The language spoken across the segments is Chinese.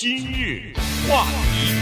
今日话题，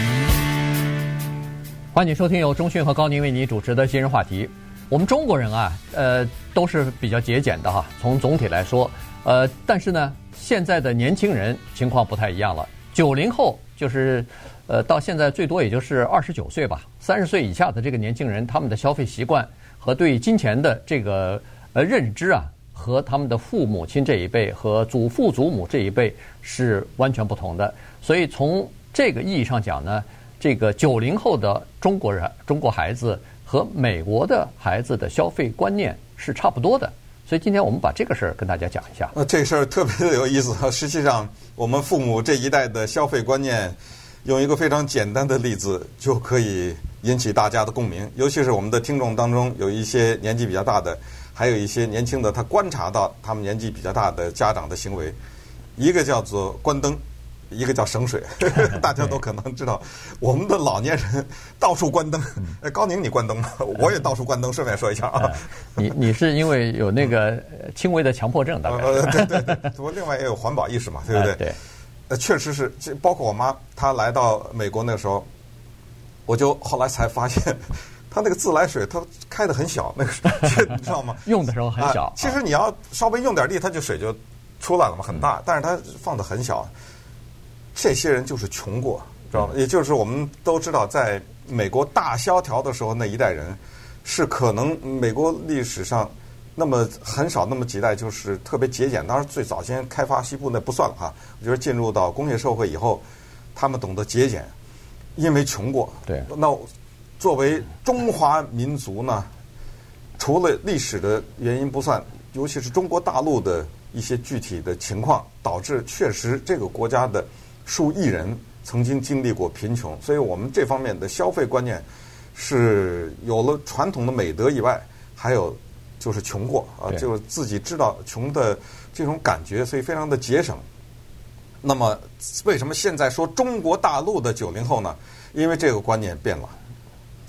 欢迎收听由中讯和高宁为你主持的今日话题。我们中国人啊，呃，都是比较节俭的哈。从总体来说，呃，但是呢，现在的年轻人情况不太一样了。九零后就是，呃，到现在最多也就是二十九岁吧，三十岁以下的这个年轻人，他们的消费习惯和对金钱的这个呃认知啊。和他们的父母亲这一辈和祖父祖母这一辈是完全不同的，所以从这个意义上讲呢，这个九零后的中国人、中国孩子和美国的孩子的消费观念是差不多的，所以今天我们把这个事儿跟大家讲一下。那这个事儿特别的有意思。实际上，我们父母这一代的消费观念，用一个非常简单的例子就可以引起大家的共鸣，尤其是我们的听众当中有一些年纪比较大的。还有一些年轻的，他观察到他们年纪比较大的家长的行为，一个叫做关灯，一个叫省水。大家都可能知道，我们的老年人到处关灯。哎，高宁，你关灯吗？我也到处关灯。顺便说一下啊，你你是因为有那个轻微的强迫症，大概？呃，对对对，我另外也有环保意识嘛，对不对？对。呃，确实是，包括我妈，她来到美国那个时候，我就后来才发现。它那个自来水，它开得很小，那个你知道吗？用的时候很小。啊、其实你要稍微用点力，它就水就出来了嘛，很大。嗯、但是它放得很小。这些人就是穷过，知道吗？嗯、也就是我们都知道，在美国大萧条的时候，那一代人是可能美国历史上那么很少那么几代，就是特别节俭。当然，最早先开发西部那不算了哈。我觉得进入到工业社会以后，他们懂得节俭，因为穷过。对。那。作为中华民族呢，除了历史的原因不算，尤其是中国大陆的一些具体的情况，导致确实这个国家的数亿人曾经经历过贫穷，所以我们这方面的消费观念是有了传统的美德以外，还有就是穷过啊，就是自己知道穷的这种感觉，所以非常的节省。那么为什么现在说中国大陆的九零后呢？因为这个观念变了。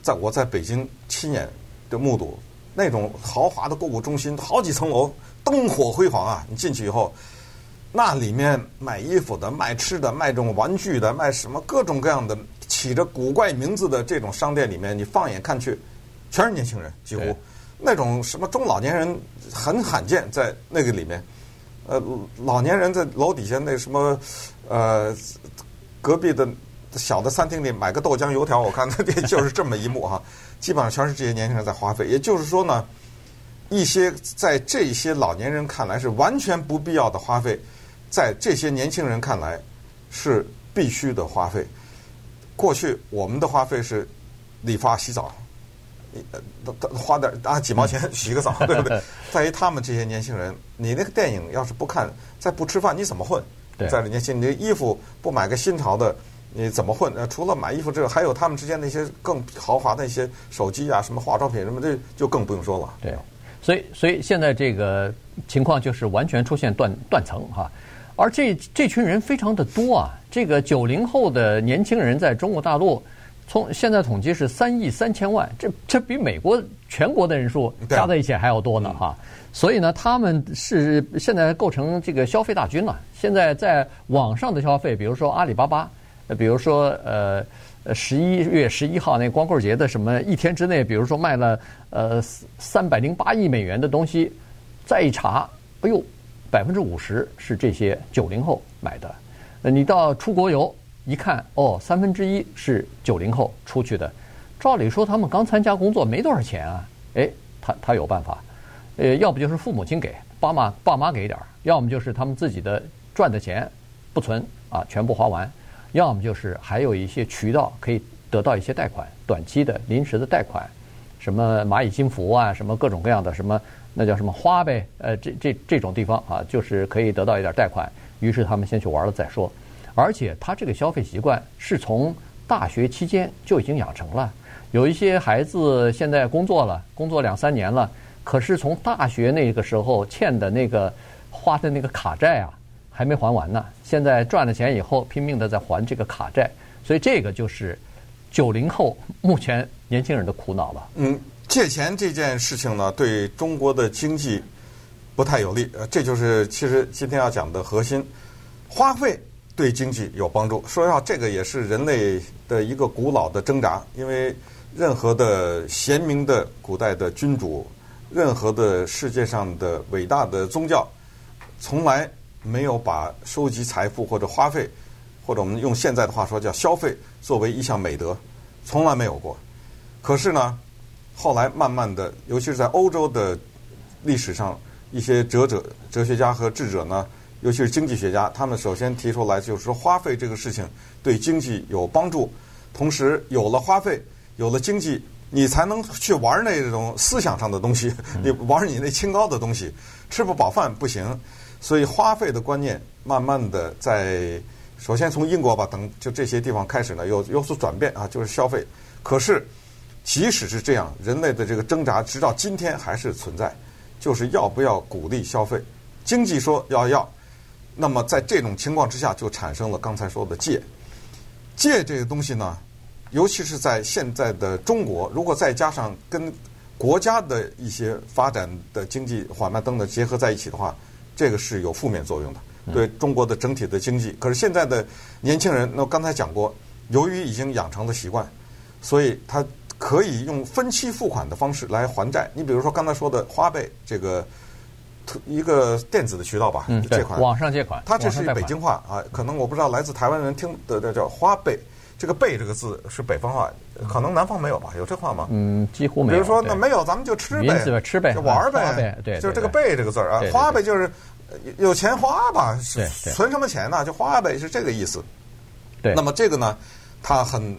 在我在北京亲眼的目睹那种豪华的购物中心，好几层楼，灯火辉煌啊！你进去以后，那里面买衣服的、卖吃的、卖这种玩具的、卖什么各种各样的起着古怪名字的这种商店里面，你放眼看去，全是年轻人，几乎那种什么中老年人很罕见在那个里面。呃，老年人在楼底下那什么，呃，隔壁的。小的餐厅里买个豆浆油条，我看那这就是这么一幕哈，基本上全是这些年轻人在花费。也就是说呢，一些在这些老年人看来是完全不必要的花费，在这些年轻人看来是必须的花费。过去我们的花费是理发、洗澡，花点啊几毛钱 洗个澡，对不对？在于他们这些年轻人，你那个电影要是不看，再不吃饭，你怎么混？在年轻，你的衣服不买个新潮的。你怎么混？呃，除了买衣服之外，还有他们之间那些更豪华的一些手机啊，什么化妆品什么，这就更不用说了。对，所以所以现在这个情况就是完全出现断断层哈，而这这群人非常的多啊，这个九零后的年轻人在中国大陆，从现在统计是三亿三千万，这这比美国全国的人数加在一起还要多呢哈。所以呢，他们是现在构成这个消费大军了。现在在网上的消费，比如说阿里巴巴。比如说，呃，十一月十一号那光棍节的什么一天之内，比如说卖了呃三百零八亿美元的东西，再一查，哎呦，百分之五十是这些九零后买的。那你到出国游一看，哦，三分之一是九零后出去的。照理说他们刚参加工作没多少钱啊，哎，他他有办法，呃，要不就是父母亲给，爸妈爸妈给点儿，要么就是他们自己的赚的钱不存啊，全部花完。要么就是还有一些渠道可以得到一些贷款，短期的、临时的贷款，什么蚂蚁金服啊，什么各种各样的什么，那叫什么花呗？呃，这这这种地方啊，就是可以得到一点贷款。于是他们先去玩了再说。而且他这个消费习惯是从大学期间就已经养成了。有一些孩子现在工作了，工作两三年了，可是从大学那个时候欠的那个花的那个卡债啊。还没还完呢，现在赚了钱以后拼命的在还这个卡债，所以这个就是九零后目前年轻人的苦恼了。嗯，借钱这件事情呢，对中国的经济不太有利。呃，这就是其实今天要讲的核心，花费对经济有帮助。说实话，这个也是人类的一个古老的挣扎，因为任何的贤明的古代的君主，任何的世界上的伟大的宗教，从来没有把收集财富或者花费，或者我们用现在的话说叫消费，作为一项美德，从来没有过。可是呢，后来慢慢的，尤其是在欧洲的历史上，一些哲者、哲学家和智者呢。尤其是经济学家，他们首先提出来就是说，花费这个事情对经济有帮助。同时，有了花费，有了经济，你才能去玩那种思想上的东西，你玩你那清高的东西，吃不饱饭不行。所以，花费的观念慢慢的在首先从英国吧等就这些地方开始呢，有有所转变啊，就是消费。可是，即使是这样，人类的这个挣扎直到今天还是存在，就是要不要鼓励消费？经济说要要。那么在这种情况之下，就产生了刚才说的借借这个东西呢，尤其是在现在的中国，如果再加上跟国家的一些发展的经济缓慢等等结合在一起的话，这个是有负面作用的，对中国的整体的经济。可是现在的年轻人，那我刚才讲过，由于已经养成的习惯，所以他可以用分期付款的方式来还债。你比如说刚才说的花呗这个。一个电子的渠道吧，嗯，借款，网上借款，它这是北京话啊，可能我不知道来自台湾人听的这叫花呗，这个呗这个字是北方话，可能南方没有吧？有这话吗？嗯，几乎没有。比如说那没有，咱们就吃呗，吃呗，就玩呗，对，就是这个呗这个字啊，花呗就是有钱花吧，存什么钱呢？就花呗是这个意思。对，那么这个呢，它很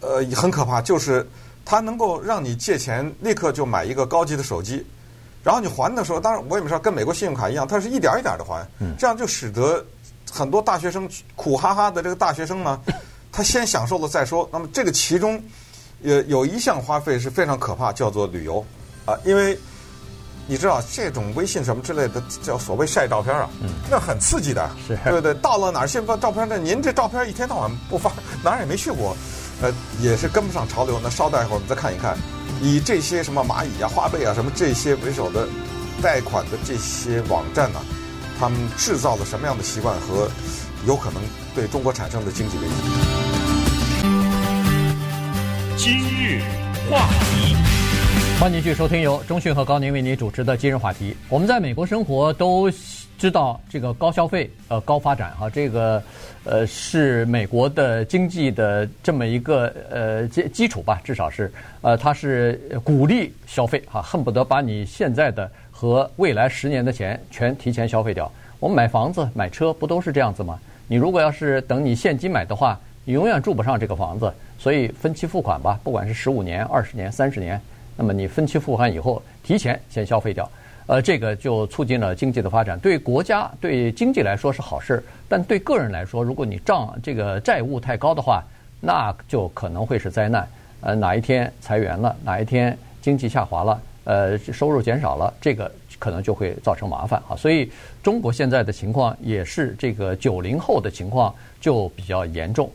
呃很可怕，就是它能够让你借钱立刻就买一个高级的手机。然后你还的时候，当然我也没说跟美国信用卡一样，它是一点一点的还，这样就使得很多大学生苦哈哈的这个大学生呢，他先享受了再说。那么这个其中，呃，有一项花费是非常可怕，叫做旅游啊，因为你知道这种微信什么之类的叫所谓晒照片啊，那很刺激的，对不对？到了哪儿先发照片？那您这照片一天到晚不发，哪儿也没去过，呃，也是跟不上潮流。那稍待一会儿我们再看一看。以这些什么蚂蚁啊、花呗啊什么这些为首的贷款的这些网站呢、啊，他们制造了什么样的习惯和有可能对中国产生的经济危机？今日话题，欢迎继续收听由中讯和高宁为您主持的今日话题。我们在美国生活都知道这个高消费呃高发展哈，这个呃是美国的经济的这么一个呃基基础吧，至少是呃它是鼓励消费哈，恨不得把你现在的和未来十年的钱全提前消费掉。我们买房子买车不都是这样子吗？你如果要是等你现金买的话，你永远住不上这个房子，所以分期付款吧，不管是十五年、二十年、三十年，那么你分期付款以后，提前先消费掉。呃，这个就促进了经济的发展，对国家、对经济来说是好事，但对个人来说，如果你账这个债务太高的话，那就可能会是灾难。呃，哪一天裁员了，哪一天经济下滑了，呃，收入减少了，这个可能就会造成麻烦啊。所以，中国现在的情况也是这个九零后的情况就比较严重。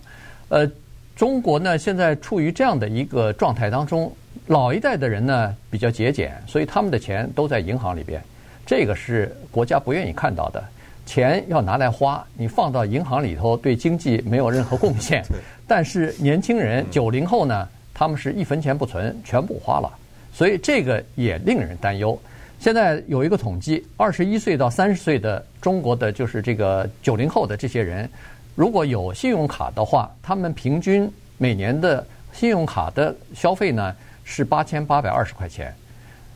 呃，中国呢现在处于这样的一个状态当中。老一代的人呢比较节俭，所以他们的钱都在银行里边，这个是国家不愿意看到的。钱要拿来花，你放到银行里头对经济没有任何贡献。但是年轻人九零后呢，他们是一分钱不存，全部花了，所以这个也令人担忧。现在有一个统计，二十一岁到三十岁的中国的就是这个九零后的这些人，如果有信用卡的话，他们平均每年的信用卡的消费呢，是八千八百二十块钱，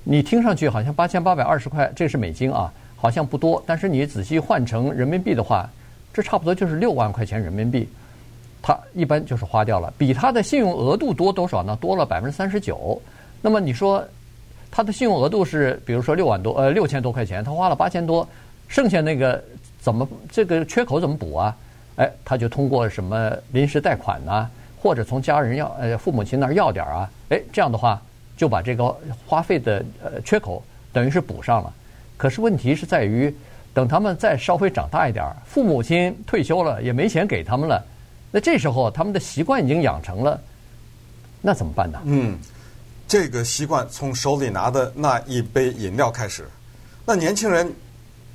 你听上去好像八千八百二十块，这是美金啊，好像不多。但是你仔细换成人民币的话，这差不多就是六万块钱人民币，他一般就是花掉了。比他的信用额度多多少呢？多了百分之三十九。那么你说他的信用额度是，比如说六万多，呃，六千多块钱，他花了八千多，剩下那个怎么这个缺口怎么补啊？哎，他就通过什么临时贷款呐、或者从家人要呃父母亲那儿要点儿啊，哎，这样的话就把这个花费的呃缺口等于是补上了。可是问题是在于，等他们再稍微长大一点儿，父母亲退休了也没钱给他们了，那这时候他们的习惯已经养成了，那怎么办呢？嗯，这个习惯从手里拿的那一杯饮料开始，那年轻人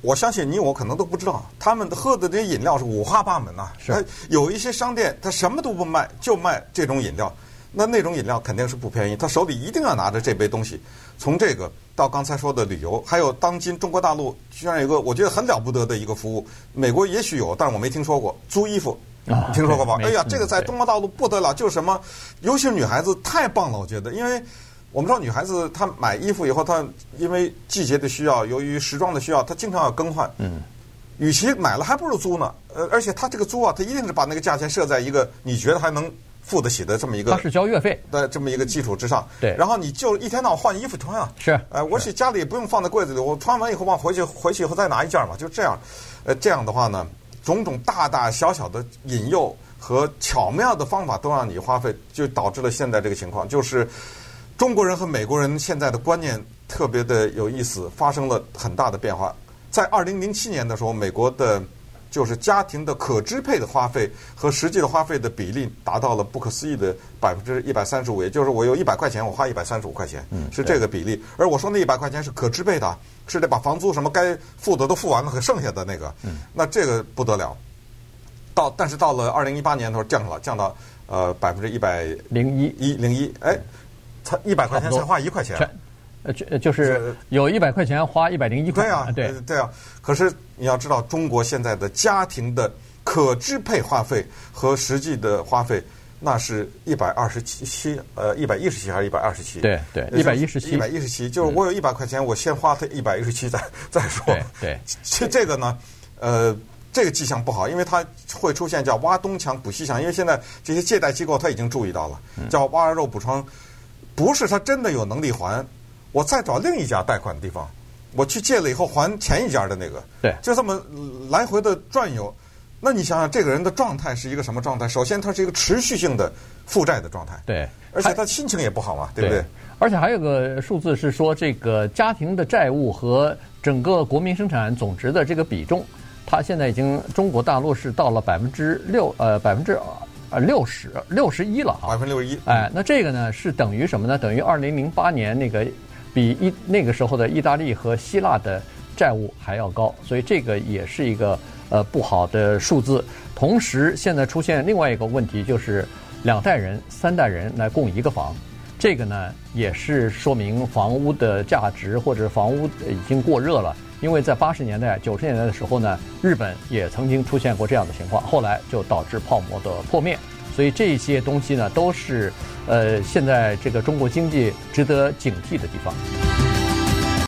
我相信你我可能都不知道，他们喝的这些饮料是五花八门呐、啊。是，有一些商店他什么都不卖，就卖这种饮料。那那种饮料肯定是不便宜，他手里一定要拿着这杯东西。从这个到刚才说的旅游，还有当今中国大陆居然有一个我觉得很了不得的一个服务，美国也许有，但是我没听说过租衣服，啊、听说过吧？没哎呀，这个在中国大陆不得了，就是什么，尤其是女孩子太棒了，我觉得，因为我们知道女孩子她买衣服以后，她因为季节的需要，由于时装的需要，她经常要更换。嗯。与其买了，还不如租呢。呃，而且她这个租啊，她一定是把那个价钱设在一个你觉得还能。付得起的这么一个，他是交月费的这么一个基础之上，对，然后你就一天到晚换衣服穿啊，是，呃，我去家里也不用放在柜子里，我穿完以后往回去，回去以后再拿一件嘛，就这样，呃，这样的话呢，种种大大小小的引诱和巧妙的方法都让你花费，就导致了现在这个情况，就是中国人和美国人现在的观念特别的有意思，发生了很大的变化。在二零零七年的时候，美国的。就是家庭的可支配的花费和实际的花费的比例达到了不可思议的百分之一百三十五，也就是我有一百块钱，我花一百三十五块钱，是这个比例。而我说那一百块钱是可支配的，是得把房租什么该付的都付完了，和剩下的那个，那这个不得了。到但是到了二零一八年的时候降了，降到呃百分之一百零一一零一，哎，才一百块钱才花一块钱。呃，就就是有一百块钱花一百零一块，对啊，对对啊。可是你要知道，中国现在的家庭的可支配花费和实际的花费，那是一百二十七七，呃，一百一十七还是一百二十七？对对，一百一十七，一百一十七。就是我有一百块钱，我先花它一百一十七，再再说。对对，其实这个呢，呃，这个迹象不好，因为它会出现叫挖东墙补西墙，因为现在这些借贷机构他已经注意到了，叫挖肉补疮，不是他真的有能力还。我再找另一家贷款的地方，我去借了以后还前一家的那个，对，就这么来回的转悠。那你想想，这个人的状态是一个什么状态？首先，他是一个持续性的负债的状态，对，而且他心情也不好嘛，对不对？而且还有个数字是说，这个家庭的债务和整个国民生产总值的这个比重，它现在已经中国大陆是到了百分之六，呃，百分之。啊，六十六十一了啊，百分之六十一。哎，那这个呢是等于什么呢？等于二零零八年那个比一那个时候的意大利和希腊的债务还要高，所以这个也是一个呃不好的数字。同时，现在出现另外一个问题，就是两代人、三代人来供一个房，这个呢也是说明房屋的价值或者房屋已经过热了。因为在八十年代、九十年代的时候呢，日本也曾经出现过这样的情况，后来就导致泡沫的破灭。所以这些东西呢，都是呃现在这个中国经济值得警惕的地方。